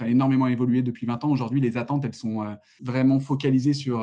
a énormément évolué depuis 20 ans. Aujourd'hui, les attentes, elles sont vraiment focalisées sur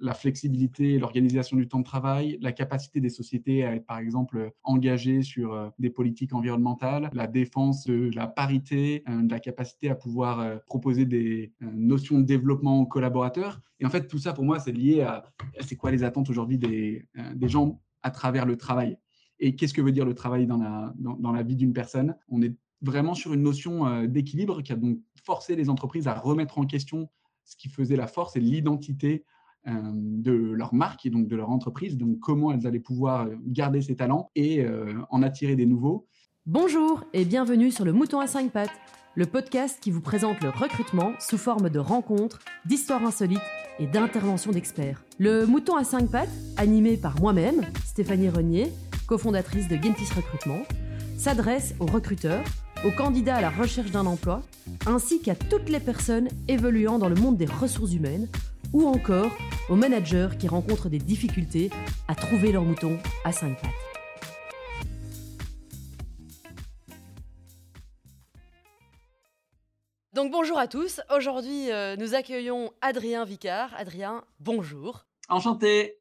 la flexibilité, l'organisation du temps de travail, la capacité des sociétés à être, par exemple, engagées sur euh, des politiques environnementales, la défense de la parité, euh, de la capacité à pouvoir euh, proposer des notions de développement aux collaborateurs. Et en fait, tout ça, pour moi, c'est lié à c'est quoi les attentes aujourd'hui des, des gens à travers le travail? Et qu'est-ce que veut dire le travail dans la, dans la vie d'une personne? On est vraiment sur une notion d'équilibre qui a donc forcé les entreprises à remettre en question ce qui faisait la force et l'identité euh, de leur marque et donc de leur entreprise, donc comment elles allaient pouvoir garder ces talents et euh, en attirer des nouveaux. Bonjour et bienvenue sur le Mouton à 5 pattes, le podcast qui vous présente le recrutement sous forme de rencontres, d'histoires insolites et d'interventions d'experts. Le Mouton à 5 pattes, animé par moi-même, Stéphanie Renier, cofondatrice de Gentis Recrutement, s'adresse aux recruteurs, aux candidats à la recherche d'un emploi, ainsi qu'à toutes les personnes évoluant dans le monde des ressources humaines ou encore aux managers qui rencontrent des difficultés à trouver leur mouton à cinq pattes. Donc bonjour à tous, aujourd'hui euh, nous accueillons Adrien Vicard. Adrien, bonjour. Enchanté.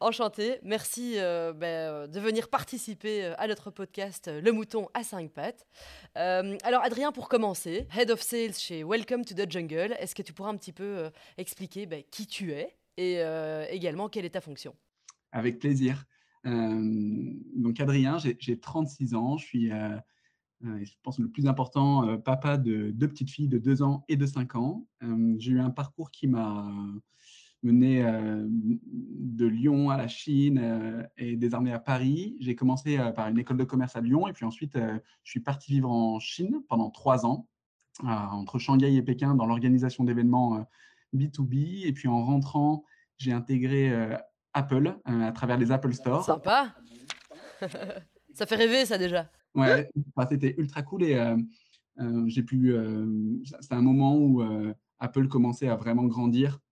Enchanté. Merci euh, ben, euh, de venir participer euh, à notre podcast Le Mouton à 5 pattes. alors Adrien, pour commencer, Head of Sales chez Welcome to the Jungle, est-ce que tu pourras un petit peu expliquer ben, qui tu es et également quelle est ta fonction? Avec plaisir. donc Adrien, j'ai 36 ans, je suis, je pense, le plus important, papa de deux petites filles de 2 ans et de 5 ans. j'ai eu un parcours qui m'a mené euh, de Lyon à la Chine euh, et désormais à Paris. J'ai commencé euh, par une école de commerce à Lyon et puis ensuite je suis parti vivre en Chine pendant trois ans, entre Shanghai et Pékin dans l'organisation d'événements B2B. Et puis en rentrant, j'ai intégré Apple à travers les Apple Store. Sympa Ça fait rêver ça déjà. Ouais, c'était ultra cool et j'ai pu. C'était un moment où Apple commençait à vraiment grandir euh,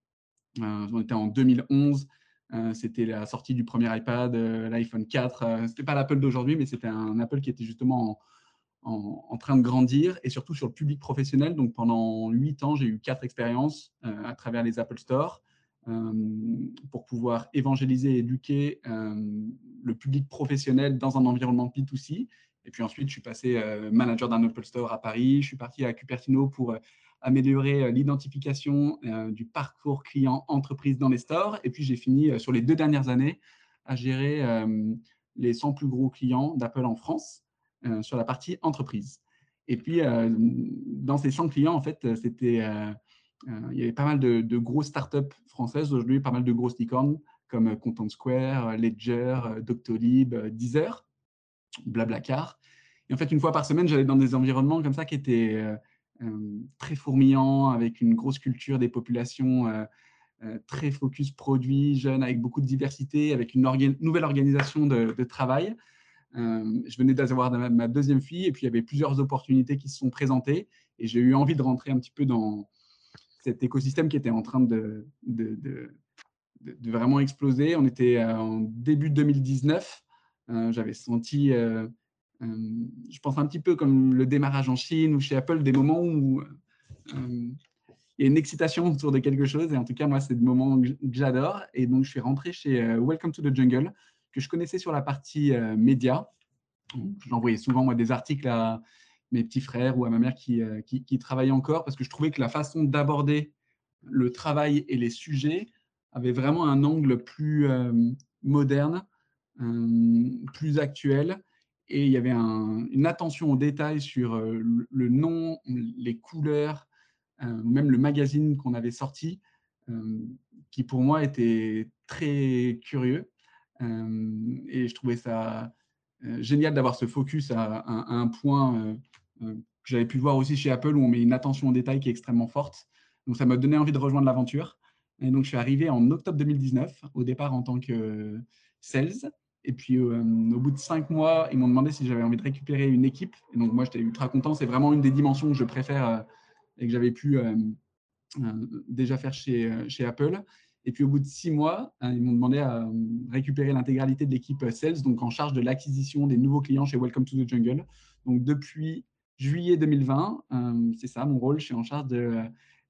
on était en 2011. Euh, c'était la sortie du premier iPad, euh, l'iPhone 4. c'était pas l'Apple d'aujourd'hui, mais c'était un Apple qui était justement en, train de grandir et surtout sur le public professionnel. Donc pendant huit ans, j'ai eu quatre expériences à travers les Apple Store pour pouvoir évangéliser et éduquer le public professionnel dans un environnement P2C. Et puis ensuite, je suis passé manager d'un Apple Store à Paris. Je suis parti à Cupertino pour améliorer euh, l'identification euh, du parcours client entreprise dans les stores. Et puis, j'ai fini euh, sur les deux dernières années à gérer les 100 plus gros clients d'Apple en France sur la partie entreprise. Et puis, dans ces 100 clients, en fait, c'était, il y avait pas mal de, grosses startups françaises aujourd'hui, pas mal de grosses licornes comme Content Square, Ledger, Doctolib, Deezer, Blablacar. Et en fait, une fois par semaine, j'allais dans des environnements comme ça qui étaient très fourmillant, avec une grosse culture des populations euh, euh, très focus produit, jeune, avec beaucoup de diversité, avec une nouvelle organisation de, travail. je venais d'avoir ma, deuxième fille et puis il y avait plusieurs opportunités qui se sont présentées et j'ai eu envie de rentrer un petit peu dans cet écosystème qui était en train de, vraiment exploser. On était en début 2019. J'avais senti euh, je pense un petit peu comme le démarrage en Chine ou chez Apple, des moments où euh, il y a une excitation autour de quelque chose. Et en tout cas, moi, c'est des moments que j'adore. Et donc, je suis rentré chez euh, Welcome to the Jungle, que je connaissais sur la partie média. J'envoyais souvent moi, des articles à mes petits frères ou à ma mère qui, qui, travaillaient encore, parce que je trouvais que la façon d'aborder le travail et les sujets avait vraiment un angle plus moderne, plus actuel et il y avait une attention au détail sur euh, le, nom, les couleurs, euh, même le magazine qu'on avait sorti, euh, qui pour moi était très curieux. et je trouvais ça génial d'avoir ce focus à, un point que j'avais pu voir aussi chez Apple, où on met une attention au détail qui est extrêmement forte. Donc ça m'a donné envie de rejoindre l'aventure. Et donc je suis arrivé en octobre 2019, au départ en tant que sales. Et puis, euh, au bout de cinq mois, ils m'ont demandé si j'avais envie de récupérer une équipe. Et donc, moi, j'étais ultra content. C'est vraiment une des dimensions que je préfère euh, et que j'avais pu euh, déjà faire chez, chez Apple. Et puis, au bout de six mois, ils m'ont demandé à récupérer l'intégralité de l'équipe Sales, donc en charge de l'acquisition des nouveaux clients chez Welcome to the Jungle. Donc, depuis juillet 2020. c'est ça mon rôle. Je suis en charge de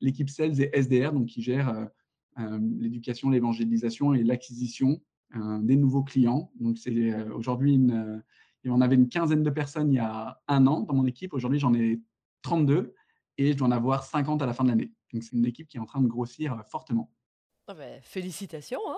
l'équipe Sales et SDR, donc qui gère l'éducation, l'évangélisation et l'acquisition des nouveaux clients. Donc c'est aujourd'hui une on avait une quinzaine de personnes il y a un an dans mon équipe. Aujourd'hui, j'en ai 32 et je dois en avoir 50 à la fin de l'année. Donc, c'est une équipe qui est en train de grossir euh, fortement. Ah ben, félicitations, hein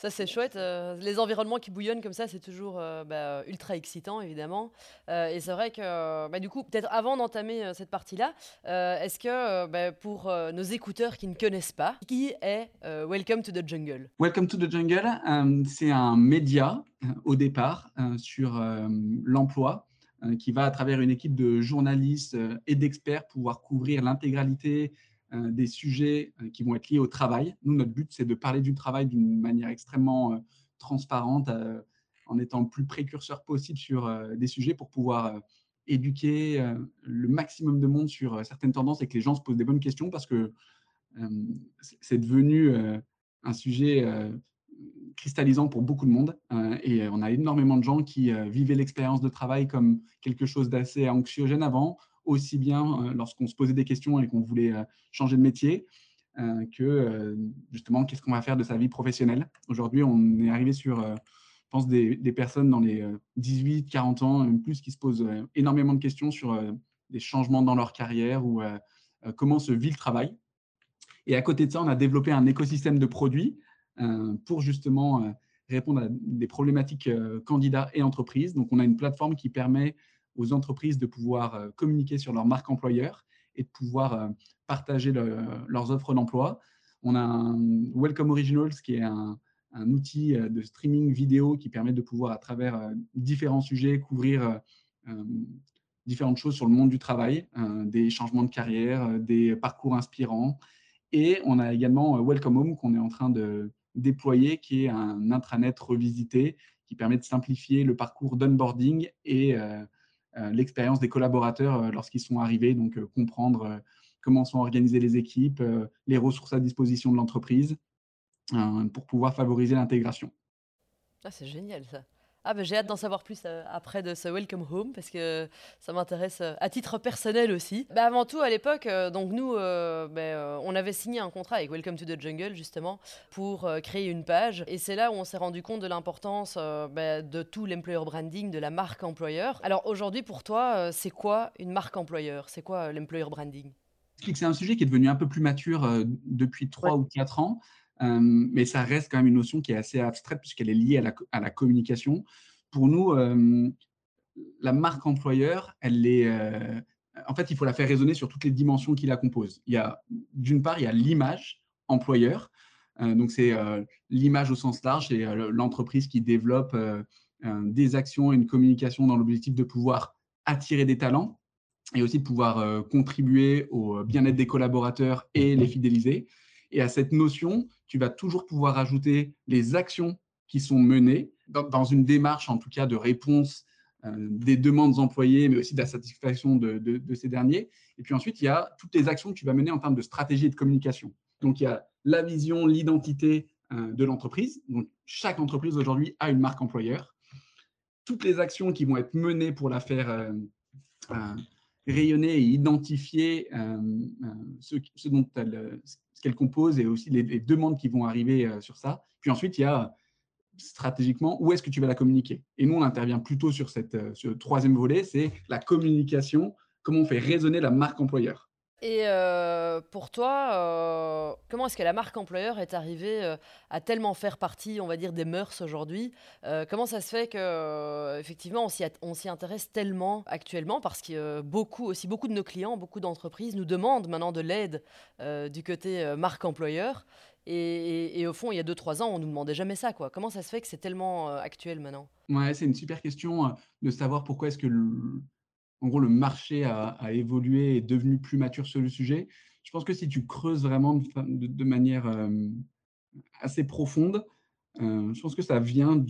ça c'est chouette. Euh, les environnements qui bouillonnent comme ça, c'est toujours euh, bah, ultra excitant évidemment. et c'est vrai que bah, du coup, peut-être avant d'entamer cette partie-là, est-ce que bah, pour nos écouteurs qui ne connaissent pas, qui est Welcome to the Jungle? Welcome to the Jungle, c'est un média au départ sur l'emploi qui va à travers une équipe de journalistes et d'experts pouvoir couvrir l'intégralité euh, des sujets euh, qui vont être liés au travail. Nous, notre but, c'est de parler du travail d'une manière extrêmement euh, transparente, en étant le plus précurseur possible sur des sujets pour pouvoir éduquer le maximum de monde sur certaines tendances et que les gens se posent des bonnes questions parce que c'est devenu un sujet cristallisant pour beaucoup de monde. et on a énormément de gens qui vivaient l'expérience de travail comme quelque chose d'assez anxiogène avant, aussi bien euh, lorsqu'on se posait des questions et qu'on voulait euh, changer de métier, euh, que justement qu'est-ce qu'on va faire de sa vie professionnelle. Aujourd'hui, on est arrivé sur, je pense, des, personnes dans les 18, 40 ans, même plus, qui se posent énormément de questions sur des changements dans leur carrière ou comment se vit le travail. Et à côté de ça, on a développé un écosystème de produits pour justement répondre à des problématiques candidats et entreprises. Donc, on a une plateforme qui permet aux entreprises de pouvoir euh, communiquer sur leur marque employeur et de pouvoir euh, partager leurs offres d'emploi. On a un Welcome Originals qui est un, outil euh, de streaming vidéo qui permet de pouvoir, à travers différents sujets, couvrir différentes choses sur le monde du travail, des changements de carrière, des parcours inspirants. Et on a également Welcome Home qu'on est en train de déployer, qui est un intranet revisité qui permet de simplifier le parcours d'onboarding et l'expérience des collaborateurs euh, lorsqu'ils sont arrivés, donc euh, comprendre comment sont organisées les équipes, les ressources à disposition de l'entreprise pour pouvoir favoriser l'intégration. Ah, c'est génial ça. Ah ben j'ai hâte d'en savoir plus euh, après de ce Welcome Home parce que ça m'intéresse euh, à titre personnel aussi. Bah, avant tout à l'époque, euh, donc nous, ben, on avait signé un contrat avec Welcome to the Jungle justement pour créer une page et c'est là où on s'est rendu compte de l'importance ben, de tout l'employer branding, de la marque employeur. Alors aujourd'hui pour toi, c'est quoi une marque employeur? C'est quoi l'employer branding? C'est un sujet qui est devenu un peu plus mature depuis 3 ou 4 ans. Euh, mais ça reste quand même une notion qui est assez abstraite puisqu'elle est liée à la, communication. Pour nous, euh, la marque employeur, elle est, euh, en fait, il faut la faire résonner sur toutes les dimensions qui la composent. Il y a, d'une part, il y a l'image employeur. donc, c'est l'image au sens large, c'est l'entreprise qui développe des actions et une communication dans l'objectif de pouvoir attirer des talents et aussi de pouvoir contribuer au bien-être des collaborateurs et les fidéliser. Et à cette notion, tu vas toujours pouvoir ajouter les actions qui sont menées dans, une démarche, en tout cas, de réponse euh, des demandes employées, mais aussi de la satisfaction de, ces derniers. Et puis ensuite, il y a toutes les actions que tu vas mener en termes de stratégie et de communication. Donc, il y a la vision, l'identité euh, de l'entreprise. Donc, chaque entreprise aujourd'hui a une marque employeur. Toutes les actions qui vont être menées pour la faire euh, rayonner et identifier ce, ce, dont elle, qu'elle compose et aussi les, demandes qui vont arriver euh, sur ça. Puis ensuite, il y a stratégiquement où est-ce que tu vas la communiquer? Et nous, on intervient plutôt sur cette, euh, ce troisième volet, c'est la communication, comment on fait résonner la marque employeur. Et euh, pour toi, euh, comment est-ce que la marque employeur est arrivée euh, à tellement faire partie, on va dire, des mœurs aujourd'hui Comment ça se fait que, effectivement, on s'y intéresse tellement actuellement? Parce que beaucoup, aussi beaucoup de nos clients, beaucoup d'entreprises nous demandent maintenant de l'aide du côté marque employeur. Et, au fond, il y a 2-3 ans, on ne nous demandait jamais ça. Comment ça se fait que c'est tellement actuel maintenant? Ouais, c'est une super question de savoir pourquoi est-ce que en gros, le marché a, évolué et est devenu plus mature sur le sujet. Je pense que si tu creuses vraiment de, manière euh, assez profonde, euh, je pense que ça vient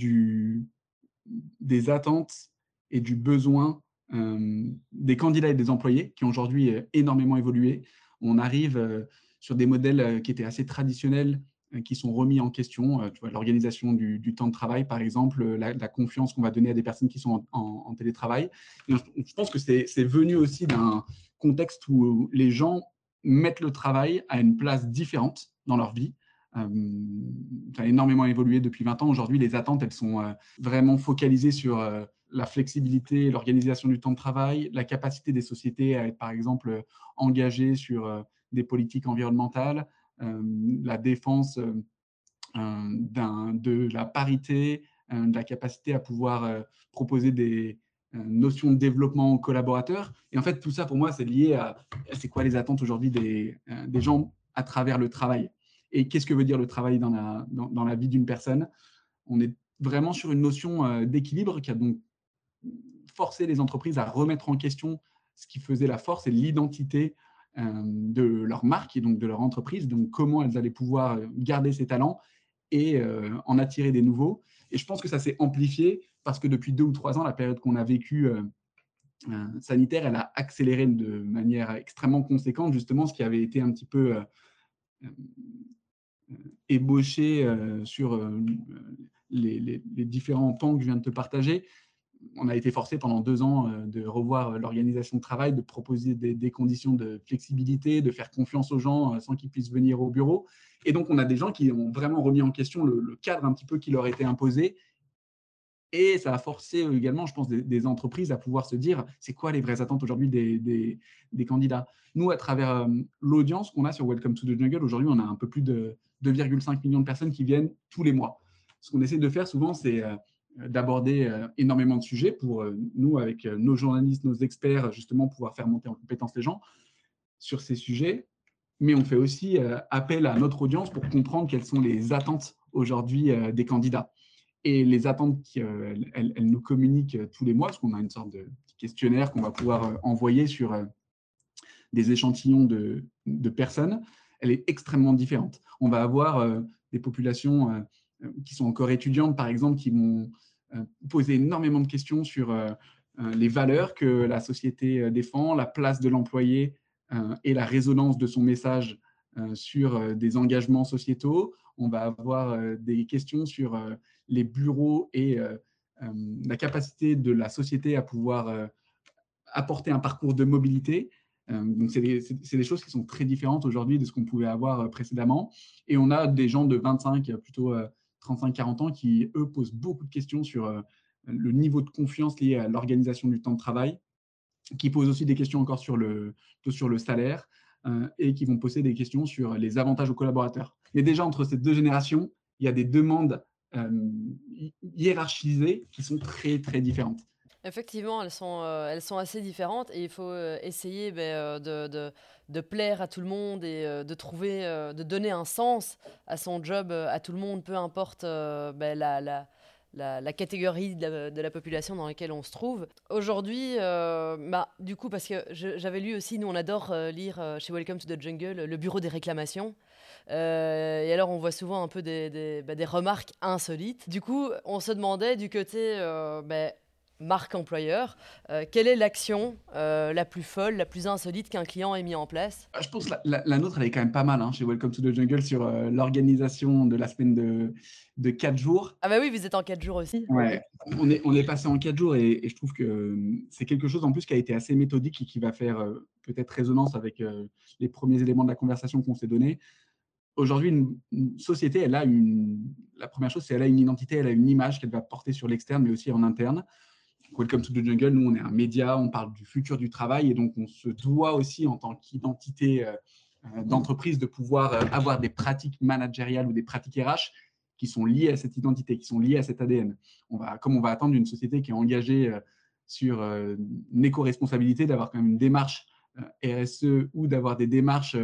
des attentes et du besoin euh, des candidats et des employés qui ont aujourd'hui énormément évolué. On arrive sur des modèles qui étaient assez traditionnels qui sont remis en question. vois, l'organisation du, temps de travail, par exemple, la, confiance qu'on va donner à des personnes qui sont en, télétravail. je pense que c'est venu aussi d'un contexte où les gens mettent le travail à une place différente dans leur vie. ça a énormément évolué depuis 20 ans. Aujourd'hui, les attentes, elles sont vraiment focalisées sur la flexibilité, l'organisation du temps de travail, la capacité des sociétés à être, par exemple, engagées sur des politiques environnementales, la défense de la parité, de la capacité à pouvoir proposer des notions de développement aux collaborateurs. Et en fait, tout ça, pour moi, c'est lié à c'est quoi les attentes aujourd'hui des, gens à travers le travail. Et qu'est-ce que veut dire le travail dans la, dans, dans la vie d'une personne? On est vraiment sur une notion d'équilibre qui a donc forcer les entreprises à remettre en question ce qui faisait la force et l'identité euh, de leur marque et donc de leur entreprise, donc comment elles allaient pouvoir garder ces talents et euh, en attirer des nouveaux. Et je pense que ça s'est amplifié parce que depuis deux ou trois ans, la période qu'on a vécue euh, sanitaire, elle a accéléré de manière extrêmement conséquente justement ce qui avait été un petit peu ébauché sur les, les, différents pans que je viens de te partager on a été forcé pendant deux ans euh, de revoir l'organisation de travail, de proposer des, conditions de flexibilité, de faire confiance aux gens euh, sans qu'ils puissent venir au bureau. Et donc, on a des gens qui ont vraiment remis en question le, cadre un petit peu qui leur était imposé. Et ça a forcé également, je pense, des, entreprises à pouvoir se dire, c'est quoi les vraies attentes aujourd'hui des, candidats? Nous, à travers euh, l'audience qu'on a sur Welcome to the Jungle, aujourd'hui, on a un peu plus de 2,5 millions de personnes qui viennent tous les mois. Ce qu'on essaie de faire souvent, c'est euh, d'aborder euh, énormément de sujets pour euh, nous, avec nos journalistes, nos experts, justement pouvoir faire monter en compétence les gens sur ces sujets. Mais on fait aussi appel à notre audience pour comprendre quelles sont les attentes aujourd'hui des candidats. Et les attentes qu'elles elles, nous communiquent tous les mois, parce qu'on a une sorte de questionnaire qu'on va pouvoir envoyer sur des échantillons de, de, personnes, elle est extrêmement différente. On va avoir des populations euh, qui sont encore étudiantes, par exemple, qui m'ont euh, posé énormément de questions sur euh, les valeurs que la société défend, la place de l'employé et la résonance de son message sur des engagements sociétaux. On va avoir des questions sur les bureaux et la capacité de la société à pouvoir apporter un parcours de mobilité. Donc, c'est des, des, choses qui sont très différentes aujourd'hui de ce qu'on pouvait avoir précédemment. Et on a des gens de 25, plutôt 35-40 ans qui, eux, posent beaucoup de questions sur euh, le niveau de confiance lié à l'organisation du temps de travail, qui posent aussi des questions encore sur le, salaire euh, et qui vont poser des questions sur les avantages aux collaborateurs. Mais déjà, entre ces deux générations, il y a des demandes euh, hiérarchisées qui sont très, très différentes. Effectivement, elles sont, elles sont assez différentes et il faut essayer ben, de, de plaire à tout le monde et euh, de trouver, euh, de donner un sens à son job euh, à tout le monde, peu importe ben, la, la, la, catégorie de la, population dans laquelle on se trouve. Aujourd'hui, bah, du coup, parce que j'avais lu aussi, nous on adore lire chez Welcome to the Jungle le bureau des réclamations. et alors, on voit souvent un peu des, bah, des, remarques insolites. Du coup, on se demandait du côté ben, marque employeur, euh, quelle est l'action euh, la plus folle, la plus insolite qu'un client ait mis en place? Ah, Je pense que la, nôtre, elle est quand même pas mal hein, chez Welcome to the Jungle sur euh, l'organisation de la semaine de, de 4 jours. Ah bah oui, vous êtes en 4 jours aussi. Ouais, on est, on est passé en 4 jours et, je trouve que c'est quelque chose en plus qui a été assez méthodique et qui va faire peut-être résonance avec les premiers éléments de la conversation qu'on s'est donné. Aujourd'hui, une, société, elle a une. La première chose, c'est qu'elle a une identité, elle a une image qu'elle va porter sur l'externe, mais aussi en interne. Welcome to the Jungle, nous, on est un média, on parle du futur du travail et donc on se doit aussi en tant qu'identité euh, euh, d'entreprise de pouvoir euh, avoir des pratiques managériales ou des pratiques RH qui sont liées à cette identité, qui sont liées à cet ADN. On va, comme on va attendre d'une société qui est engagée sur une éco-responsabilité, d'avoir quand même une démarche RSE ou d'avoir des démarches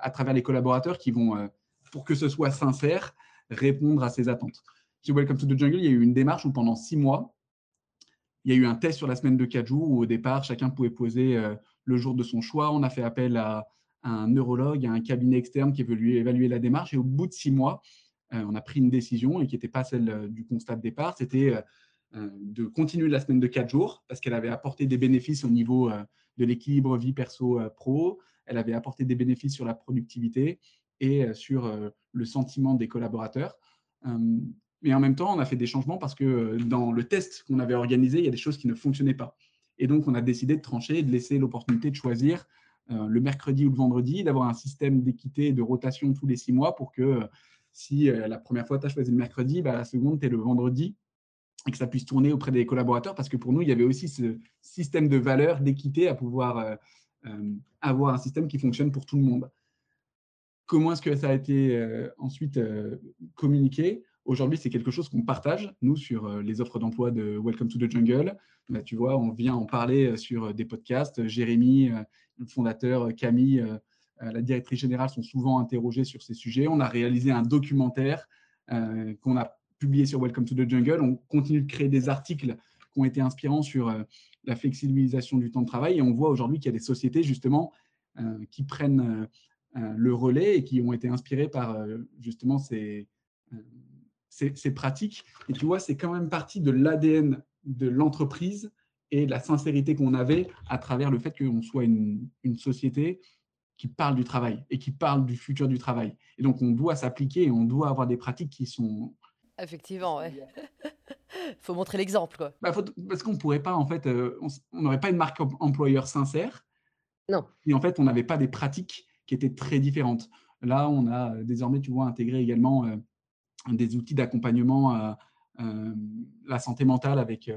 à travers les collaborateurs qui vont, pour que ce soit sincère, répondre à ces attentes. Chez Welcome to the Jungle, il y a eu une démarche où pendant six mois, il y a eu un test sur la semaine de quatre jours où au départ, chacun pouvait poser euh, le jour de son choix. On a fait appel à, un neurologue, à un cabinet externe qui est venu évaluer la démarche. Et au bout de six mois, euh, on a pris une décision et qui n'était pas celle euh, du constat de départ. C'était de continuer la semaine de quatre jours parce qu'elle avait apporté des bénéfices au niveau de l'équilibre vie perso-pro. Elle avait apporté des bénéfices sur la productivité et sur le sentiment des collaborateurs. Mais en même temps, on a fait des changements parce que dans le test qu'on avait organisé, il y a des choses qui ne fonctionnaient pas. Et donc, on a décidé de trancher et de laisser l'opportunité de choisir le mercredi ou le vendredi, d'avoir un système d'équité et de rotation tous les six mois pour que si la première fois tu as choisi le mercredi, bah, la seconde, tu es le vendredi et que ça puisse tourner auprès des collaborateurs parce que pour nous, il y avait aussi ce système de valeur, d'équité à pouvoir avoir un système qui fonctionne pour tout le monde. Comment est-ce que ça a été euh, ensuite euh, communiqué? Aujourd'hui, c'est quelque chose qu'on partage, nous, sur euh, les offres d'emploi de Welcome to the Jungle. Bah, tu vois, on vient en parler sur des podcasts. Jérémy, le fondateur, Camille, la directrice générale sont souvent interrogés sur ces sujets. On a réalisé un documentaire qu'on a publié sur Welcome to the Jungle. On continue de créer des articles qui ont été inspirants sur la flexibilisation du temps de travail. Et on voit aujourd'hui qu'il y a des sociétés, justement, qui prennent euh, le relais et qui ont été inspirés par euh, justement ces, euh, ces, pratiques. Et tu vois, c'est quand même partie de l'ADN de l'entreprise et de la sincérité qu'on avait à travers le fait qu'on soit une, une, société qui parle du travail et qui parle du futur du travail. Et donc, on doit s'appliquer et on doit avoir des pratiques qui sont... Effectivement, ouais. faut montrer l'exemple, quoi. Bah, parce qu'on pourrait pas, en fait, on n'aurait pas une marque employeur sincère. Non. Et en fait, on n'avait pas des pratiques qui étaient très différentes. Là, on a euh, désormais, tu vois, intégré également euh, des outils d'accompagnement à euh, la santé mentale avec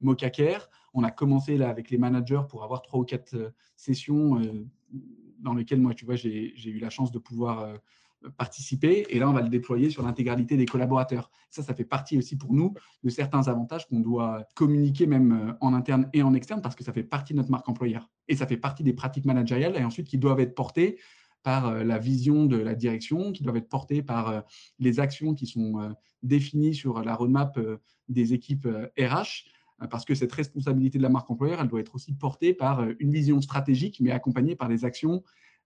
Mocacare. On a commencé là avec les managers pour avoir trois ou quatre sessions dans lesquelles moi, tu vois, j'ai eu la chance de pouvoir participer. Et là, on va le déployer sur l'intégralité des collaborateurs. Ça, ça fait partie aussi pour nous de certains avantages qu'on doit communiquer même en interne et en externe parce que ça fait partie de notre marque employeur. Et ça fait partie des pratiques managériales et ensuite qui doivent être portées par euh, la vision de la direction, qui doivent être portées par euh, les actions qui sont euh, définies sur la roadmap des équipes RH parce que cette responsabilité de la marque employeur, elle doit être aussi portée par une vision stratégique, mais accompagnée par des actions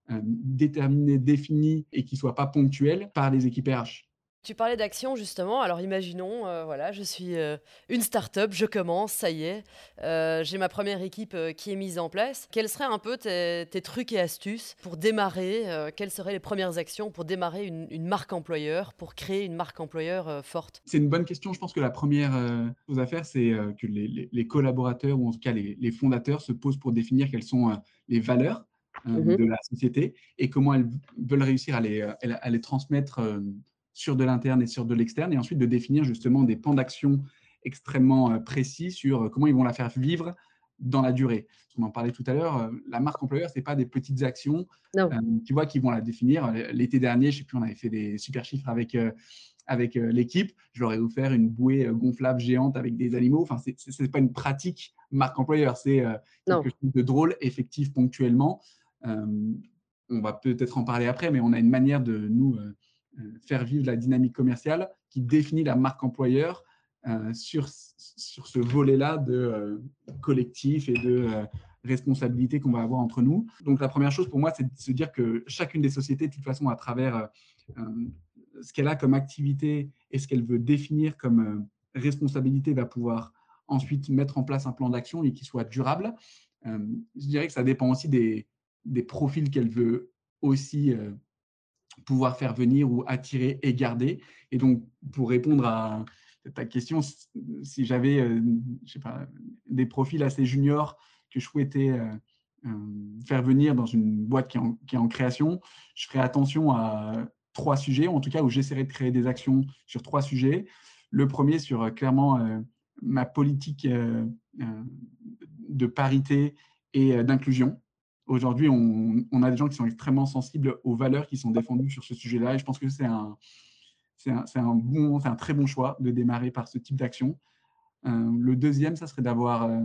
déterminées, définies et qui ne soient pas ponctuelles par les équipes RH. Tu parlais d'action justement, alors imaginons, euh, voilà, je suis euh, une start-up, je commence, ça y est, euh, j'ai ma première équipe qui est mise en place. Quels seraient un peu tes, trucs et astuces pour démarrer Quelles seraient les premières actions pour démarrer une, marque employeur, pour créer une marque employeur forte? C'est une bonne question. Je pense que la première chose à faire, c'est que les, collaborateurs ou en tout cas les, fondateurs se posent pour définir quelles sont les valeurs mmh de la société et comment elles veulent réussir à les, à les transmettre sur de l'interne et sur de l'externe, et ensuite de définir justement des plans d'action extrêmement euh, précis sur euh, comment ils vont la faire vivre dans la durée. On en parlait tout à l'heure, euh, la marque employeur, ce n'est pas des petites actions, tu vois, qui vont la définir. L'été dernier, je sais plus, on avait fait des super chiffres avec, avec l'équipe. Je leur ai offert une bouée gonflable géante avec des animaux. Enfin, ce n'est pas une pratique marque employeur, c'est quelque chose de drôle, effectif ponctuellement. on va peut-être en parler après, mais on a une manière de nous euh, faire vivre la dynamique commerciale qui définit la marque employeur euh, sur, sur ce volet-là de euh, collectif et de responsabilité qu'on va avoir entre nous. Donc la première chose pour moi, c'est de se dire que chacune des sociétés, de toute façon, à travers ce qu'elle a comme activité et ce qu'elle veut définir comme responsabilité, va pouvoir ensuite mettre en place un plan d'action et qui soit durable. je dirais que ça dépend aussi des, des profils qu'elle veut aussi pouvoir faire venir ou attirer et garder. Et donc, pour répondre à ta question, si j'avais euh, des profils assez juniors que je souhaitais euh, euh, faire venir dans une boîte qui est, en, qui est, en, création, je ferais attention à trois sujets, en tout cas où j'essaierai de créer des actions sur trois sujets. Le premier sur clairement ma politique de parité et d'inclusion. Aujourd'hui, on, a des gens qui sont extrêmement sensibles aux valeurs qui sont défendues sur ce sujet-là. Et je pense que c'est un, un, bon, un très bon choix de démarrer par ce type d'action. Euh, le deuxième, ça serait d'avoir, euh,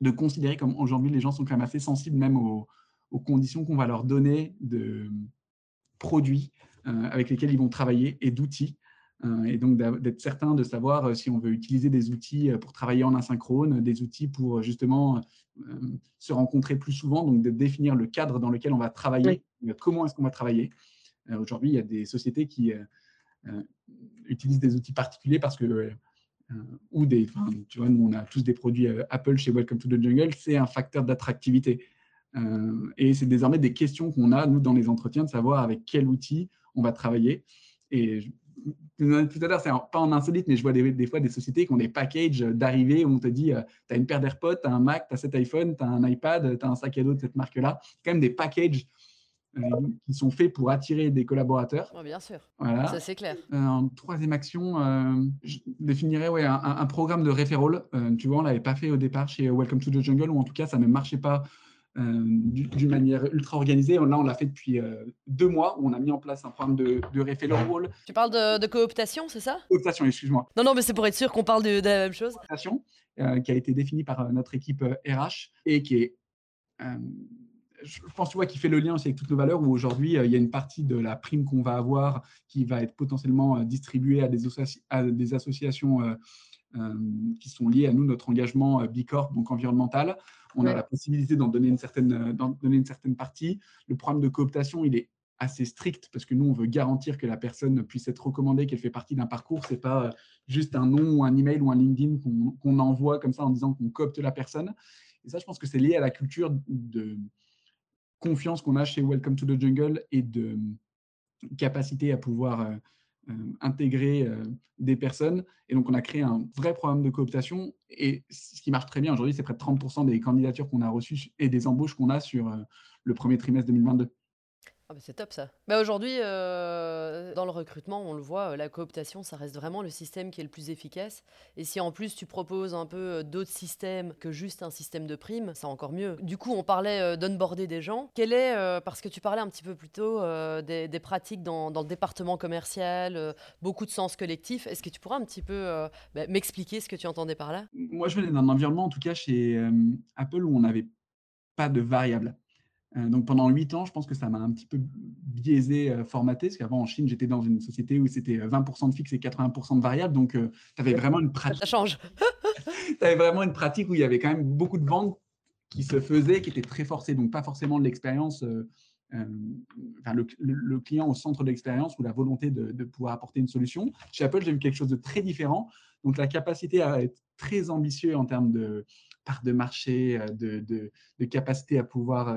de considérer comme aujourd'hui les gens sont quand même assez sensibles même aux, conditions qu'on va leur donner de produits euh, avec lesquels ils vont travailler et d'outils. Et donc d'être certain de savoir si on veut utiliser des outils pour travailler en asynchrone, des outils pour justement euh, se rencontrer plus souvent, donc de définir le cadre dans lequel on va travailler, euh, comment est-ce qu'on va travailler. Euh, aujourd'hui, il y a des sociétés qui utilisent des outils particuliers parce que ou des, tu vois, nous on a tous des produits Apple chez Welcome to the Jungle, c'est un facteur d'attractivité. et c'est désormais des questions qu'on a, nous, dans les entretiens, de savoir avec quel outil on va travailler. Et tout à l'heure, c'est pas en insolite, mais je vois des, fois des sociétés qui ont des packages d'arrivée où on te dit tu as une paire d'AirPods, tu as un Mac, tu as cet iPhone, tu as un iPad, tu as un sac à dos de cette marque-là. quand même des packages euh, qui sont faits pour attirer des collaborateurs. bien sûr, voilà. ça c'est clair. Euh, en troisième action, euh, je définirais ouais, un, programme de référol. tu vois, on ne l'avait pas fait au départ chez Welcome to the Jungle, ou en tout cas, ça ne marchait pas d'une manière ultra organisée. Là, on l'a fait depuis deux mois, où on a mis en place un programme de, de référol. Tu parles de, cooptation, c'est ça? Cooptation, excuse-moi. Non, non, mais c'est pour être sûr qu'on parle de, la même chose. Cooptation, qui a été définie par notre équipe RH et qui est je pense tu vois, qu'il fait le lien aussi avec toutes nos valeurs, où aujourd'hui, euh, il y a une partie de la prime qu'on va avoir qui va être potentiellement euh, distribuée à des, à des associations euh, qui sont liées à nous, notre engagement Bicorp, donc environnemental. On a la possibilité d'en donner, une certaine, donner une certaine partie. Le programme de cooptation, il est assez strict parce que nous, on veut garantir que la personne puisse être recommandée, qu'elle fait partie d'un parcours. Ce n'est pas juste un nom ou un email ou un LinkedIn qu'on envoie comme ça en disant qu'on coopte la personne. Et ça, je pense que c'est lié à la culture de, confiance qu'on a chez Welcome to the Jungle et de euh, capacité à pouvoir euh, euh, intégrer des personnes. Et donc, on a créé un vrai programme de cooptation. Et ce qui marche très bien aujourd'hui, c'est près de 30% des candidatures qu'on a reçues et des embauches qu'on a sur le premier trimestre 2022. Ah bah, c'est top ça. Bah aujourd'hui, euh, dans le recrutement, on le voit, euh, la cooptation, ça reste vraiment le système qui est le plus efficace. Et si en plus tu proposes un peu euh, d'autres systèmes que juste un système de primes, c'est encore mieux. Du coup, on parlait d'onboarder des gens. Quel est, parce que tu parlais un petit peu plus tôt des, pratiques dans, le département commercial, beaucoup de sens collectif. Est-ce que tu pourrais un petit peu bah, m'expliquer ce que tu entendais par là? Moi, je venais d'un environnement, en tout cas chez Apple, où on n'avait pas de variables. Euh, donc pendant huit ans, je pense que ça m'a un petit peu biaisé, euh, formaté, parce qu'avant en Chine, j'étais dans une société où c'était 20% euh, de fixe et 80% de variable, donc tu avais vraiment une pratique. Ça change. tu avais vraiment une pratique où il y avait quand même beaucoup de ventes qui se faisaient, qui étaient très forcées, donc pas forcément de l'expérience, enfin, le, client au centre de l'expérience ou la volonté de, pouvoir apporter une solution. Chez Apple, j'ai vu quelque chose de très différent, donc la capacité à être très ambitieux en termes de part de marché, de, de capacité à pouvoir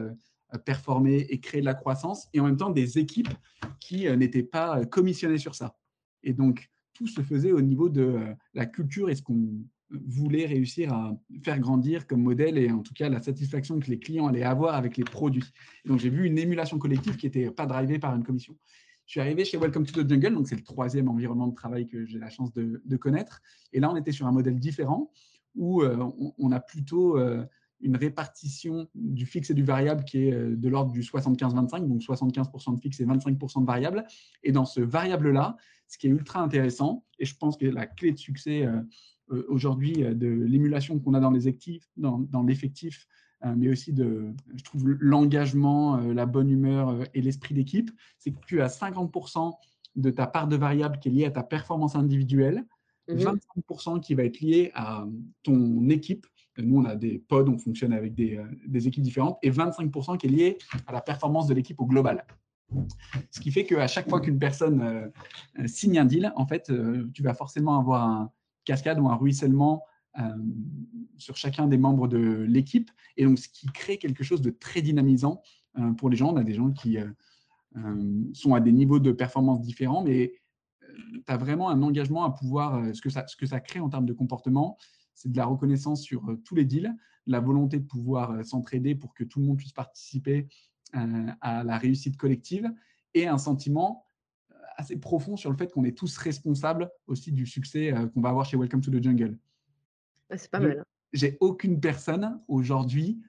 performer et créer de la croissance, et en même temps des équipes qui euh, n'étaient pas euh, commissionnées sur ça. Et donc, tout se faisait au niveau de euh, la culture et ce qu'on voulait réussir à faire grandir comme modèle et en tout cas la satisfaction que les clients allaient avoir avec les produits. donc, j'ai vu une émulation collective qui n'était pas drivée par une commission. Je suis arrivé chez Welcome to the Jungle, donc c'est le troisième environnement de travail que j'ai la chance de, connaître. Et là, on était sur un modèle différent où on, a plutôt une répartition du fixe et du variable qui est euh, de l'ordre du 75-25, donc 75% de fixe et 25% de variable. Et dans ce variable-là, ce qui est ultra intéressant, et je pense que la clé de succès euh, euh, aujourd'hui de l'émulation qu'on a dans les actifs, dans, dans l'effectif, mais aussi de, je trouve, l'engagement, la bonne humeur et l'esprit d'équipe, c'est que tu as 50% de ta part de variable qui est liée à ta performance individuelle, 25% mmh qui va être lié à ton équipe, nous, on a des pods, on fonctionne avec des, euh, équipes différentes, et 25% qui est lié à la performance de l'équipe au global. Ce qui fait qu'à chaque fois qu'une personne euh, euh, signe un deal, en fait, tu vas forcément avoir un cascade ou un ruissellement sur chacun des membres de l'équipe. Et donc, ce qui crée quelque chose de très dynamisant pour les gens. On a des gens qui sont à des niveaux de performance différents, mais tu as vraiment un engagement à pouvoir, ce que ça crée en termes de comportement, c'est de la reconnaissance sur euh, tous les deals, la volonté de pouvoir euh, s'entraider pour que tout le monde puisse participer euh, à la réussite collective et un sentiment assez profond sur le fait qu'on est tous responsables aussi du succès qu'on va avoir chez Welcome to the Jungle. C'est pas mal. Hein. J'ai aucune personne aujourd'hui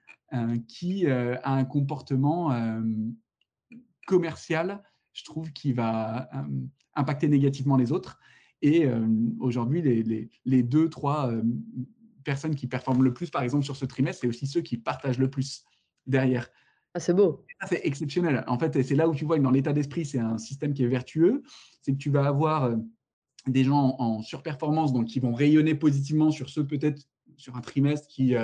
qui a un comportement commercial, je trouve, qui va impacter négativement les autres. Et euh, aujourd'hui, les, les, deux, trois euh, personnes qui performent le plus, par exemple, sur ce trimestre, c'est aussi ceux qui partagent le plus derrière. Ah, c'est beau. C'est exceptionnel. En fait, c'est là où tu vois que dans l'état d'esprit, c'est un système qui est vertueux. C'est que tu vas avoir euh, des gens en, surperformance, donc qui vont rayonner positivement sur ceux peut-être sur un trimestre qui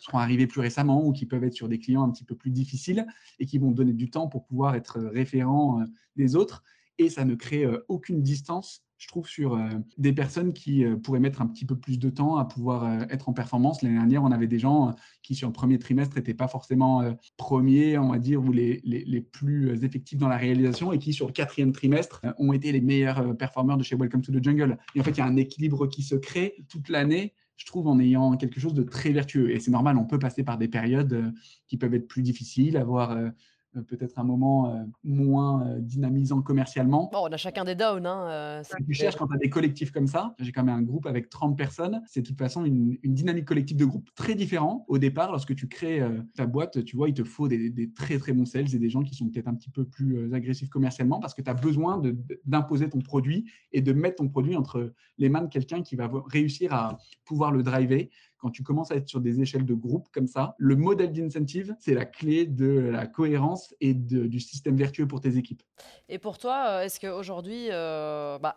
seront arrivés plus récemment ou qui peuvent être sur des clients un petit peu plus difficiles et qui vont donner du temps pour pouvoir être référents des autres. Et ça ne crée aucune distance je trouve, sur des personnes qui pourraient mettre un petit peu plus de temps à pouvoir être en performance. L'année dernière, on avait des gens qui, sur le premier trimestre, n'étaient pas forcément premiers, on va dire, ou les, les, les, plus effectifs dans la réalisation, et qui, sur le quatrième trimestre, ont été les meilleurs performeurs de chez Welcome to the Jungle. Et en fait, il y a un équilibre qui se crée toute l'année je trouve, en ayant quelque chose de très vertueux. Et c'est normal, on peut passer par des périodes qui peuvent être plus difficiles, avoir euh, peut-être un moment euh, moins euh, dynamisant commercialement. Bon, on a chacun des downs. Hein, tu cherches quand tu as des collectifs comme ça. J'ai quand même un groupe avec 30 personnes. C'est de toute façon une, dynamique collective de groupe très différent. Au départ, lorsque tu crées ta boîte, tu vois, il te faut des, très très bons sales et des gens qui sont peut-être un petit peu plus agressifs commercialement parce que tu as besoin d'imposer ton produit et de mettre ton produit entre les mains de quelqu'un qui va réussir à pouvoir le driver quand tu commences à être sur des échelles de groupe comme ça, le modèle d'incentive, c'est la clé de la cohérence et du système vertueux pour tes équipes. Et pour toi, euh, est-ce qu'aujourd'hui, euh, bah,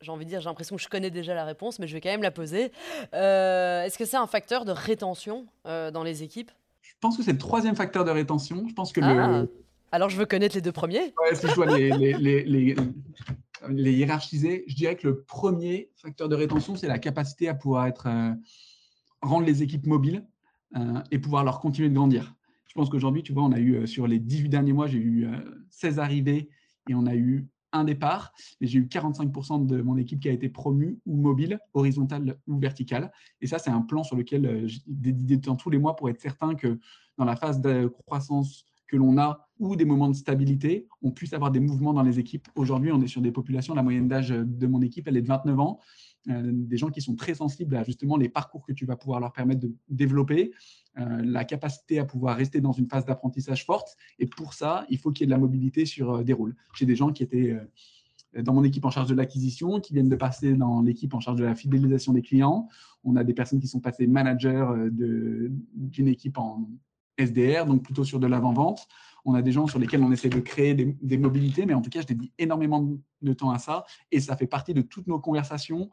j'ai envie de dire, j'ai l'impression que je connais déjà la réponse, mais je vais quand même la poser. Euh, est-ce que c'est un facteur de rétention dans les équipes? Je pense que c'est le troisième facteur de rétention. Je pense que ah, Alors je veux connaître les deux premiers. Ouais, si je dois les, les, les, les, hiérarchiser, je dirais que le premier facteur de rétention, c'est la capacité à pouvoir être rendre les équipes mobiles euh, et pouvoir leur continuer de grandir. Je pense qu'aujourd'hui, tu vois, on a eu euh, sur les 18 derniers mois, j'ai eu 16 euh, arrivées et on a eu un départ, mais j'ai eu 45% de mon équipe qui a été promue ou mobile, horizontale ou verticale. Et ça, c'est un plan sur lequel j'ai dédié temps tous les mois pour être certain que dans la phase de croissance que l'on a ou des moments de stabilité, on puisse avoir des mouvements dans les équipes. Aujourd'hui, on est sur des populations, la moyenne d'âge de mon équipe, elle est de 29 ans. Euh, des gens qui sont très sensibles à justement les parcours que tu vas pouvoir leur permettre de développer, euh, la capacité à pouvoir rester dans une phase d'apprentissage forte. Et pour ça, il faut qu'il y ait de la mobilité sur euh, des rôles. J'ai des gens qui étaient dans mon équipe en charge de l'acquisition, qui viennent de passer dans l'équipe en charge de la fidélisation des clients. On a des personnes qui sont passées manager d'une équipe en SDR, donc plutôt sur de l'avant-vente. On a des gens sur lesquels on essaie de créer des, mobilités, mais en tout cas, je dédie énormément de temps à ça et ça fait partie de toutes nos conversations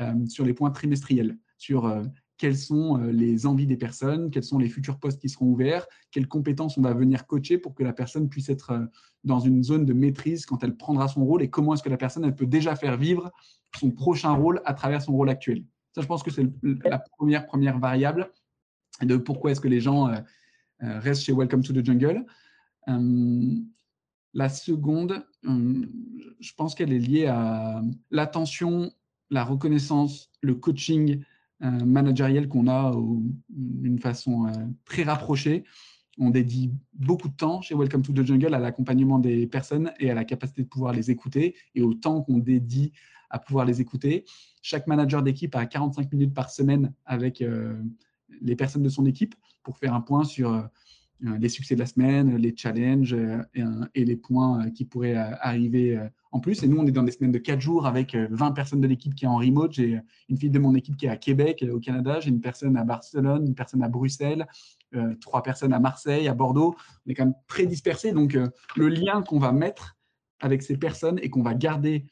euh, sur les points trimestriels, sur euh, quelles sont euh, les envies des personnes, quels sont les futurs postes qui seront ouverts, quelles compétences on va venir coacher pour que la personne puisse être dans une zone de maîtrise quand elle prendra son rôle et comment est-ce que la personne elle peut déjà faire vivre son prochain rôle à travers son rôle actuel. Ça, je pense que c'est la première première variable de pourquoi est-ce que les gens restent chez Welcome to the Jungle. la seconde, je pense qu'elle est liée à l'attention, la reconnaissance, le coaching euh, managériel qu'on a d'une façon euh, très rapprochée. On dédie beaucoup de temps chez Welcome to the Jungle à l'accompagnement des personnes et à la capacité de pouvoir les écouter et au temps qu'on dédie à pouvoir les écouter. Chaque manager d'équipe a 45 minutes par semaine avec euh, les personnes de son équipe pour faire un point sur euh, les succès de la semaine, les challenges euh, et, les points euh, qui pourraient arriver en plus. Et nous, on est dans des semaines de 4 jours avec 20 personnes de l'équipe qui est en remote. J'ai une fille de mon équipe qui est à Québec, au Canada. J'ai une personne à Barcelone, une personne à Bruxelles, trois personnes à Marseille, à Bordeaux. On est quand même très dispersés. Donc, le lien qu'on va mettre avec ces personnes et qu'on va garder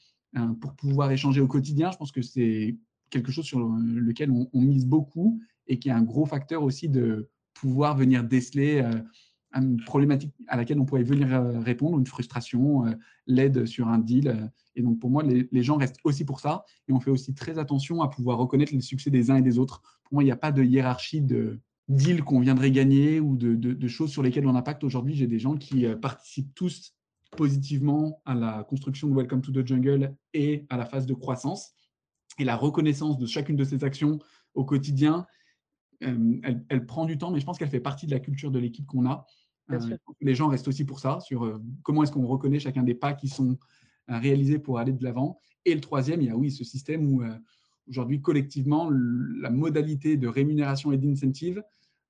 pour pouvoir échanger au quotidien, je pense que c'est quelque chose sur lequel on, on mise beaucoup et qui est un gros facteur aussi de pouvoir venir déceler euh, une problématique à laquelle on pourrait venir euh, répondre, une frustration, euh, l'aide sur un deal. Et donc, pour moi, les, gens restent aussi pour ça. Et on fait aussi très attention à pouvoir reconnaître les succès des uns et des autres. Pour moi, il n'y a pas de hiérarchie de deals qu'on viendrait gagner ou de, choses sur lesquelles on impacte. Aujourd'hui, j'ai des gens qui participent tous positivement à la construction de Welcome to the Jungle et à la phase de croissance. Et la reconnaissance de chacune de ces actions au quotidien elle, prend du temps, mais je pense qu'elle fait partie de la culture de l'équipe qu'on a. les gens restent aussi pour ça, sur comment est-ce qu'on reconnaît chacun des pas qui sont réalisés pour aller de l'avant. Et le troisième, il y a oui ce système où aujourd'hui collectivement la modalité de rémunération et d'incentive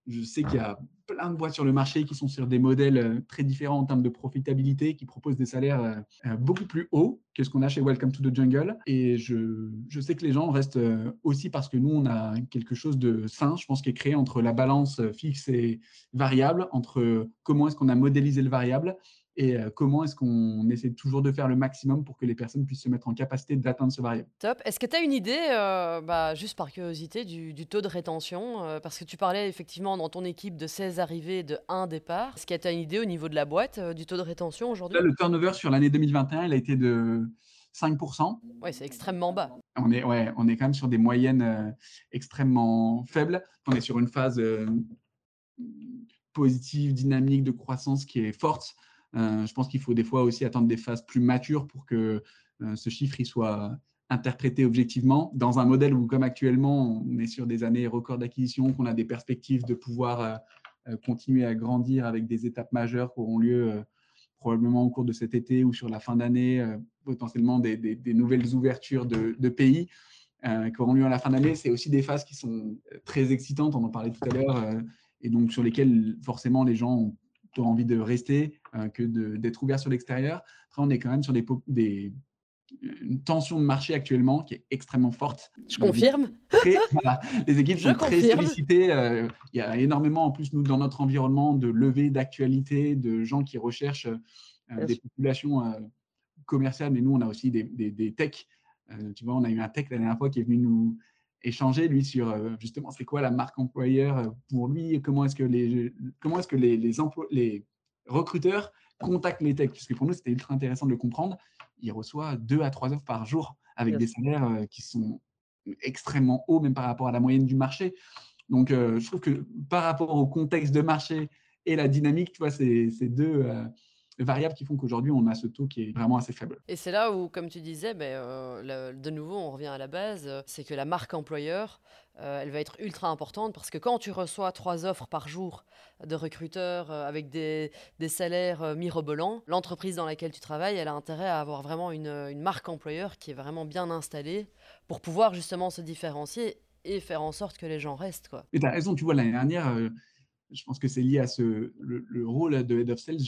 je sais qu'il y a plein de boîtes sur le marché qui sont sur des modèles euh, très différents en termes de profitabilité, qui proposent des salaires euh, euh, beaucoup plus hauts que ce qu'on a chez Welcome to the Jungle. Et je, je, sais que les gens restent aussi parce que nous, on a quelque chose de sain, je pense, qui est créé entre la balance fixe et variable, entre comment est-ce qu'on a modélisé le variable et euh, comment est-ce qu'on essaie toujours de faire le maximum pour que les personnes puissent se mettre en capacité d'atteindre ce variable? Top. Est-ce que tu as une idée, euh, bah, juste par curiosité, du, taux de rétention euh, Parce que tu parlais effectivement dans ton équipe de 16 arrivées, de 1 départ. Est-ce que tu as une idée au niveau de la boîte du taux de rétention aujourd'hui? Le turnover sur l'année 2021, il a été de 5%. Oui, c'est extrêmement bas. On est, ouais, on est quand même sur des moyennes extrêmement faibles. On est sur une phase positive, dynamique de croissance qui est forte. Je pense qu'il faut des fois aussi attendre des phases plus matures pour que ce chiffre il soit interprété objectivement dans un modèle où, comme actuellement, on est sur des années records d'acquisition, qu'on a des perspectives de pouvoir continuer à grandir avec des étapes majeures qui auront lieu probablement au cours de cet été ou sur la fin d'année, euh, potentiellement des, nouvelles ouvertures de, pays euh, qui auront lieu à la fin d'année. C'est aussi des phases qui sont euh, très excitantes, on en parlait tout à l'heure, et donc sur lesquelles forcément les gens ont envie de rester que d'être ouverts sur l'extérieur. Après, on est quand même sur des, des, une tension de marché actuellement qui est extrêmement forte. Je confirme. les équipes sont très sollicitées. Euh, il y a énormément, en plus, nous, dans notre environnement, de levées d'actualité, de gens qui recherchent euh, des populations euh, commerciales, mais nous, on a aussi des, des, techs. tu vois, on a eu un tech la dernière fois qui est venu nous échanger, lui, sur justement, c'est quoi la marque employeur pour lui, comment est-ce que les, comment est-ce que les, les, les recruteurs contactent les techs, puisque pour nous, c'était ultra intéressant de le comprendre. Il reçoit deux à trois offres par jour avec des salaires qui sont extrêmement hauts, même par rapport à la moyenne du marché. Donc, je trouve que par rapport au contexte de marché et la dynamique, tu vois, c'est deux variables qui font qu'aujourd'hui, on a ce taux qui est vraiment assez faible. Et c'est là où, comme tu disais, ben, de nouveau, on revient à la base, c'est que la marque employeur, euh, elle va être ultra importante parce que quand tu reçois trois offres par jour de recruteurs euh, avec des, salaires euh, mirobolants, l'entreprise dans laquelle tu travailles, elle a intérêt à avoir vraiment une, marque employeur qui est vraiment bien installée pour pouvoir justement se différencier et faire en sorte que les gens restent. Quoi. Et tu as raison, tu vois, l'année dernière, je pense que c'est lié à ce, le, rôle de Head of Sales.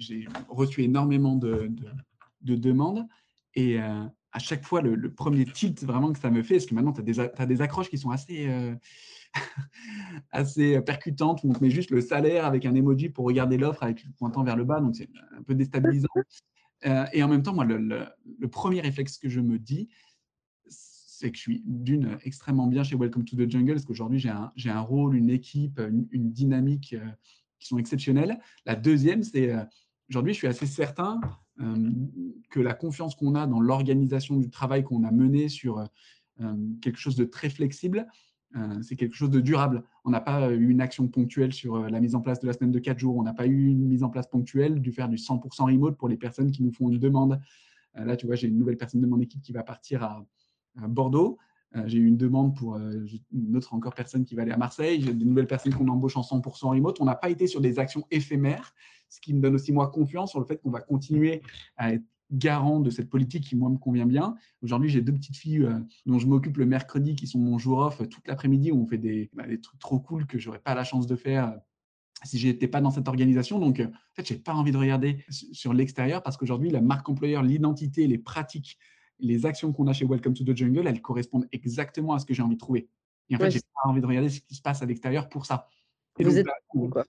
J'ai reçu énormément de, de, demandes et à chaque fois, le, premier tilt vraiment que ça me fait, parce que maintenant, tu as, des accroches qui sont assez, euh, assez percutantes, où on te met juste le salaire avec un emoji pour regarder l'offre avec le pointant vers le bas, donc c'est un peu déstabilisant. Euh, et en même temps, moi, le, premier réflexe que je me dis, c'est que je suis d'une extrêmement bien chez Welcome to the Jungle, parce qu'aujourd'hui, j'ai un, un, rôle, une équipe, une, dynamique euh, qui sont exceptionnelles. La deuxième, c'est aujourd'hui, je suis assez certain euh, que la confiance qu'on a dans l'organisation du travail qu'on a mené sur euh, quelque chose de très flexible, euh, c'est quelque chose de durable. On n'a pas eu une action ponctuelle sur la mise en place de la semaine de 4 jours. On n'a pas eu une mise en place ponctuelle du faire du 100% remote pour les personnes qui nous font une demande. là, tu vois, j'ai une nouvelle personne de mon équipe qui va partir à, Bordeaux. J'ai eu une demande pour une autre encore personne qui va aller à Marseille. J'ai des nouvelles personnes qu'on embauche en 100% remote. On n'a pas été sur des actions éphémères ce qui me donne aussi moi confiance sur le fait qu'on va continuer à être garant de cette politique qui, moi, me convient bien. Aujourd'hui, j'ai deux petites filles euh, dont je m'occupe le mercredi, qui sont mon jour off toute l'après-midi, où on fait des, bah, des trucs trop cool que j'aurais pas la chance de faire euh, si je n'étais pas dans cette organisation. Donc, euh, en fait, je n'ai pas envie de regarder sur l'extérieur parce qu'aujourd'hui, la marque employeur, l'identité, les pratiques, les actions qu'on a chez Welcome to the Jungle, elles correspondent exactement à ce que j'ai envie de trouver. Et en fait, je n'ai pas envie de regarder ce qui se passe à l'extérieur pour ça. Et Vous êtes... Bah,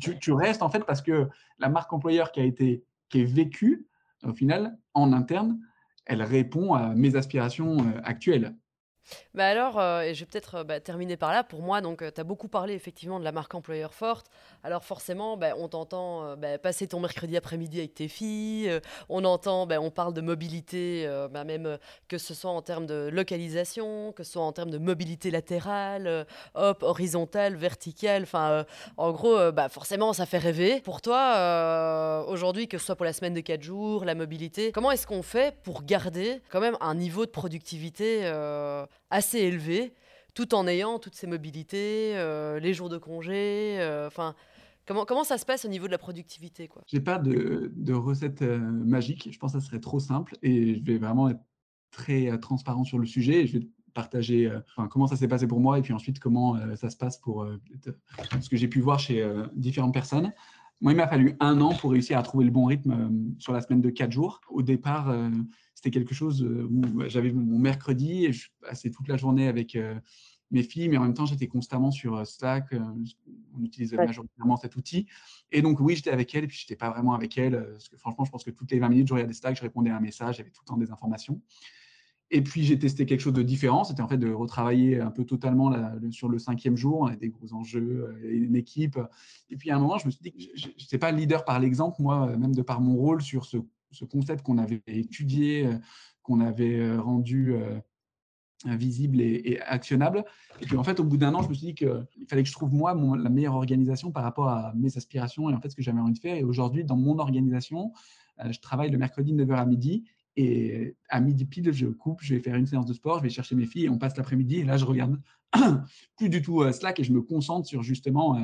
tu, restes en fait parce que la marque employeur qui a été qui est vécue au final en interne, elle répond à mes aspirations euh, actuelles. Bah alors, euh, et je vais peut-être euh, bah, terminer par là. Pour moi, donc, euh, tu as beaucoup parlé effectivement de la marque employeur forte. Alors forcément, bah, on t'entend bah, passer ton mercredi après-midi avec tes filles. on entend, on parle de mobilité, même que ce soit en termes de localisation, que ce soit en termes de mobilité latérale, hop, horizontale, verticale. Enfin, en gros, forcément, ça fait rêver. Pour toi, aujourd'hui, que ce soit pour la semaine de 4 jours, la mobilité, comment est-ce qu'on fait pour garder quand même un niveau de productivité assez élevé, tout en ayant toutes ces mobilités, euh, les jours de congé. Euh, enfin, comment, comment ça se passe au niveau de la productivité quoi? J'ai pas de, de recette euh, magique. Je pense que ça serait trop simple et je vais vraiment être très transparent sur le sujet. je vais partager comment ça s'est passé pour moi et puis ensuite comment ça se passe pour ce que j'ai pu voir chez différentes personnes. Moi, il m'a fallu un an pour réussir à trouver le bon rythme sur la semaine de quatre jours. Au départ, c'était quelque chose euh, où j'avais mon mercredi et je passais toute la journée avec euh, mes filles, mais en même temps, j'étais constamment sur euh, Slack. On utilise majoritairement cet outil. Et donc, oui, j'étais avec elle, et puis je n'étais pas vraiment avec elle. Parce que franchement, je pense que toutes les 20 minutes, je regardais Slack, je répondais à un message, j'avais tout le temps des informations. Et puis, j'ai testé quelque chose de différent. C'était en fait de retravailler un peu totalement sur le cinquième jour. Des gros enjeux, une équipe. Et puis, à un moment, je me suis dit que je n'étais pas leader par l'exemple, moi, même de par mon rôle sur ce ce concept qu'on avait étudié, qu'on avait rendu visible et, actionnable. Et puis en fait, au bout d'un an, je me suis dit qu'il fallait que je trouve moi la meilleure organisation par rapport à mes aspirations et en fait ce que j'avais envie de faire. Et aujourd'hui, dans mon organisation, je travaille le mercredi de 9h à midi. Et à midi pile, je coupe, je vais faire une séance de sport, je vais chercher mes filles et on passe l'après-midi. Et là, je regarde plus du tout Slack et je me concentre sur justement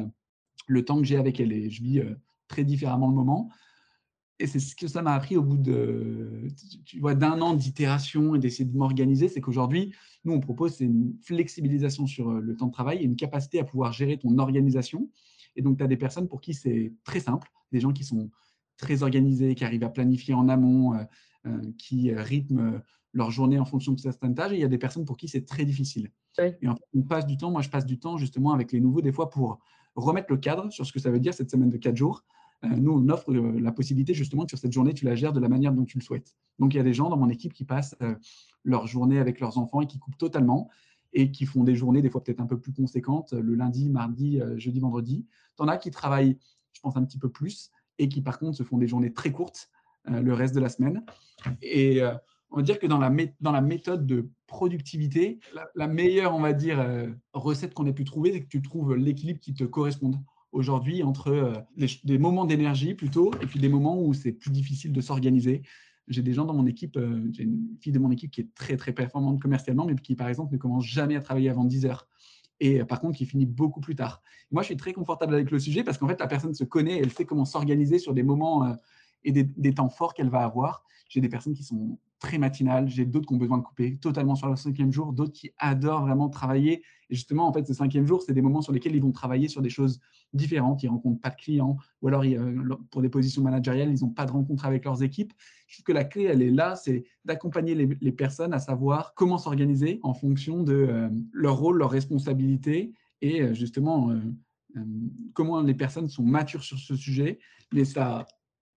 le temps que j'ai avec elle. Et je vis très différemment le moment. Et c'est ce que ça m'a appris au bout de, tu vois, d'un an d'itération et d'essayer de m'organiser, c'est qu'aujourd'hui, nous, on propose une flexibilisation sur euh, le temps de travail et une capacité à pouvoir gérer ton organisation. Et donc, tu as des personnes pour qui c'est très simple, des gens qui sont très organisés, qui arrivent à planifier en amont, euh, euh, qui rythment leur journée en fonction de certaines tâches. Et il y a des personnes pour qui c'est très difficile. Et en fait, on passe du temps, moi je passe du temps justement avec les nouveaux des fois pour remettre le cadre sur ce que ça veut dire cette semaine de quatre jours, euh, nous, on offre euh, la possibilité justement que sur cette journée, tu la gères de la manière dont tu le souhaites. Donc, il y a des gens dans mon équipe qui passent euh, leur journée avec leurs enfants et qui coupent totalement et qui font des journées des fois peut-être un peu plus conséquentes, le lundi, mardi, jeudi, vendredi. Tu en as qui travaillent, je pense, un petit peu plus et qui par contre se font des journées très courtes le reste de la semaine. Et on va dire que dans la, dans la méthode de productivité, la, meilleure, on va dire, recette qu'on ait pu trouver, c'est que tu trouves l'équilibre qui te corresponde aujourd'hui entre euh, des, moments d'énergie plutôt et puis des moments où c'est plus difficile de s'organiser. J'ai des gens dans mon équipe, euh, j'ai une fille de mon équipe qui est très très performante commercialement, mais qui par exemple ne commence jamais à travailler avant 10 heures. Et euh, par contre, qui finit beaucoup plus tard. Moi, je suis très confortable avec le sujet parce qu'en fait, la personne se connaît, elle sait comment s'organiser sur des moments et des, temps forts qu'elle va avoir. J'ai des personnes qui sont très matinales, j'ai d'autres qui ont besoin de couper totalement sur le cinquième jour, d'autres qui adorent vraiment travailler. Et justement, en fait, ce cinquième jour, c'est des moments sur lesquels ils vont travailler sur des choses différentes. Ils rencontrent pas de clients, ou alors pour des positions managériales, ils n'ont pas de rencontre avec leurs équipes. Je trouve que la clé, elle est là, c'est d'accompagner les, personnes à savoir comment s'organiser en fonction de euh, leur rôle, leurs responsabilités et euh, justement euh, comment les personnes sont matures sur ce sujet. Mais ça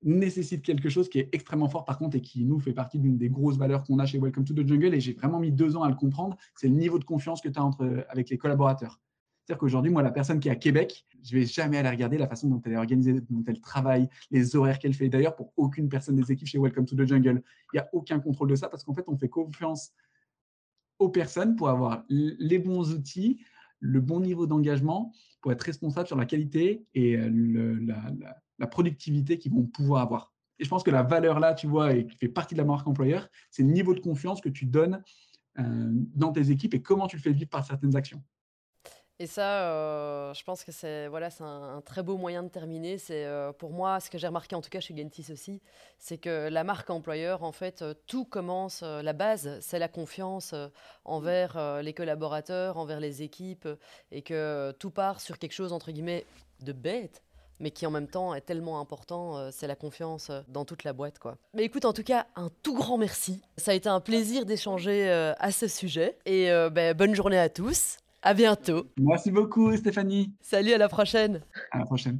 nécessite quelque chose qui est extrêmement fort par contre et qui nous fait partie d'une des grosses valeurs qu'on a chez Welcome to the Jungle et j'ai vraiment mis deux ans à le comprendre, c'est le niveau de confiance que tu as entre, avec les collaborateurs. C'est-à-dire qu'aujourd'hui, moi, la personne qui est à Québec, je vais jamais aller regarder la façon dont elle est organisée, dont elle travaille, les horaires qu'elle fait. D'ailleurs, pour aucune personne des équipes chez Welcome to the Jungle, il n'y a aucun contrôle de ça parce qu'en fait, on fait confiance aux personnes pour avoir les bons outils, le bon niveau d'engagement, pour être responsable sur la qualité et euh, la productivité qu'ils vont pouvoir avoir. Et je pense que la valeur là, tu vois, et qui fait partie de la marque employeur, c'est le niveau de confiance que tu donnes euh, dans tes équipes et comment tu le fais vivre par certaines actions. Et ça, euh, je pense que c'est voilà, c'est un, très beau moyen de terminer. C'est euh, pour moi ce que j'ai remarqué en tout cas chez Gentis aussi, c'est que la marque employeur, en fait, tout commence. la base, c'est la confiance envers les collaborateurs, envers les équipes, et que tout part sur quelque chose entre guillemets de bête, mais qui en même temps est tellement important, euh, c'est la confiance euh, dans toute la boîte. quoi. Mais écoute, en tout cas, un tout grand merci. Ça a été un plaisir d'échanger euh, à ce sujet. Et ben, bonne journée à tous. À bientôt. Merci beaucoup, Stéphanie. Salut, à la prochaine. À la prochaine.